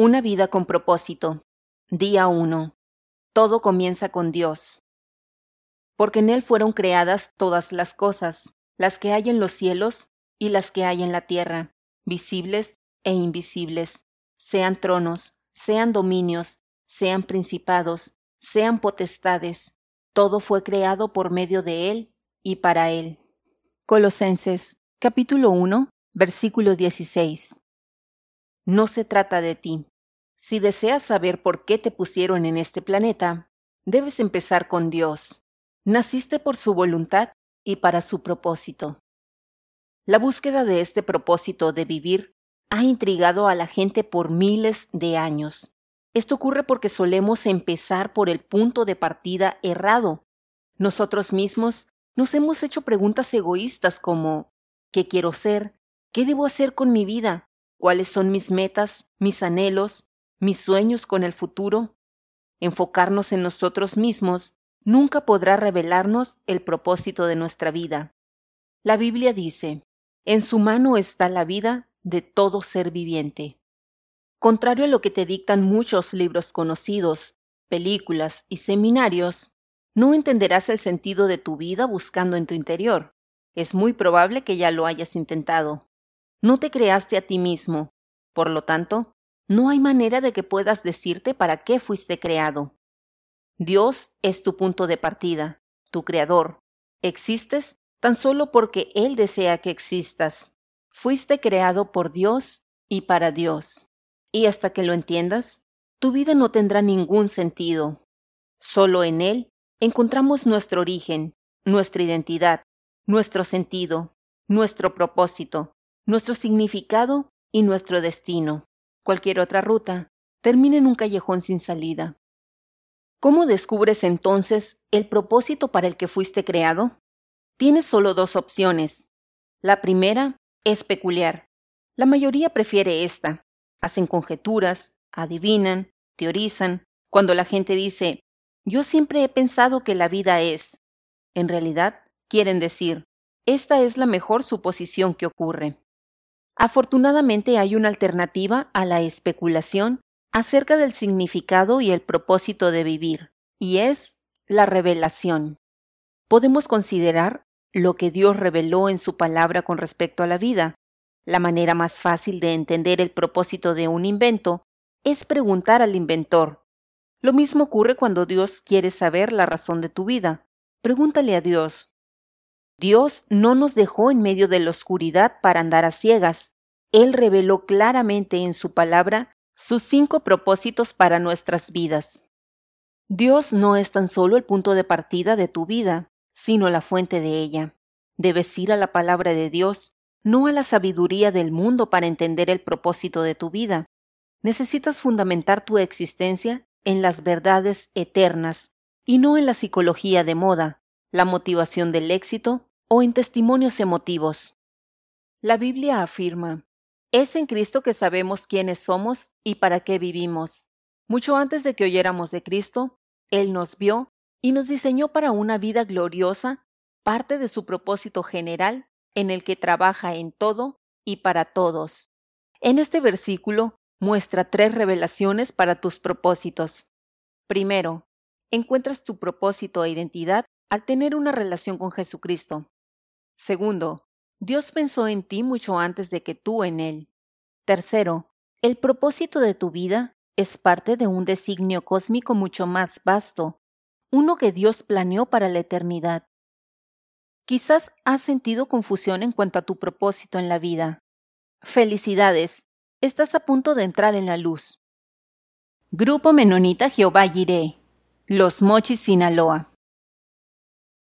Una vida con propósito. Día 1. Todo comienza con Dios. Porque en Él fueron creadas todas las cosas, las que hay en los cielos y las que hay en la tierra, visibles e invisibles, sean tronos, sean dominios, sean principados, sean potestades, todo fue creado por medio de Él y para Él. Colosenses capítulo 1, versículo 16. No se trata de ti. Si deseas saber por qué te pusieron en este planeta, debes empezar con Dios. Naciste por su voluntad y para su propósito. La búsqueda de este propósito de vivir ha intrigado a la gente por miles de años. Esto ocurre porque solemos empezar por el punto de partida errado. Nosotros mismos nos hemos hecho preguntas egoístas como ¿qué quiero ser? ¿Qué debo hacer con mi vida? ¿Cuáles son mis metas, mis anhelos, mis sueños con el futuro? Enfocarnos en nosotros mismos nunca podrá revelarnos el propósito de nuestra vida. La Biblia dice, en su mano está la vida de todo ser viviente. Contrario a lo que te dictan muchos libros conocidos, películas y seminarios, no entenderás el sentido de tu vida buscando en tu interior. Es muy probable que ya lo hayas intentado. No te creaste a ti mismo. Por lo tanto, no hay manera de que puedas decirte para qué fuiste creado. Dios es tu punto de partida, tu creador. Existes tan solo porque Él desea que existas. Fuiste creado por Dios y para Dios. Y hasta que lo entiendas, tu vida no tendrá ningún sentido. Solo en Él encontramos nuestro origen, nuestra identidad, nuestro sentido, nuestro propósito, nuestro significado y nuestro destino. Cualquier otra ruta termina en un callejón sin salida. ¿Cómo descubres entonces el propósito para el que fuiste creado? Tienes solo dos opciones. La primera es peculiar. La mayoría prefiere esta. Hacen conjeturas, adivinan, teorizan. Cuando la gente dice, yo siempre he pensado que la vida es. En realidad, quieren decir, esta es la mejor suposición que ocurre. Afortunadamente hay una alternativa a la especulación acerca del significado y el propósito de vivir, y es la revelación. Podemos considerar lo que Dios reveló en su palabra con respecto a la vida. La manera más fácil de entender el propósito de un invento es preguntar al inventor, lo mismo ocurre cuando Dios quiere saber la razón de tu vida. Pregúntale a Dios. Dios no nos dejó en medio de la oscuridad para andar a ciegas. Él reveló claramente en su palabra sus cinco propósitos para nuestras vidas. Dios no es tan solo el punto de partida de tu vida, sino la fuente de ella. Debes ir a la palabra de Dios, no a la sabiduría del mundo para entender el propósito de tu vida. Necesitas fundamentar tu existencia en las verdades eternas y no en la psicología de moda, la motivación del éxito o en testimonios emotivos. La Biblia afirma, es en Cristo que sabemos quiénes somos y para qué vivimos. Mucho antes de que oyéramos de Cristo, Él nos vio y nos diseñó para una vida gloriosa, parte de su propósito general en el que trabaja en todo y para todos. En este versículo muestra tres revelaciones para tus propósitos. Primero, encuentras tu propósito e identidad al tener una relación con Jesucristo. Segundo, Dios pensó en ti mucho antes de que tú en Él. Tercero, el propósito de tu vida es parte de un designio cósmico mucho más vasto, uno que Dios planeó para la eternidad. Quizás has sentido confusión en cuanto a tu propósito en la vida. Felicidades, Estás a punto de entrar en la luz. Grupo Menonita Jehová Jiré. Los Mochis, Sinaloa.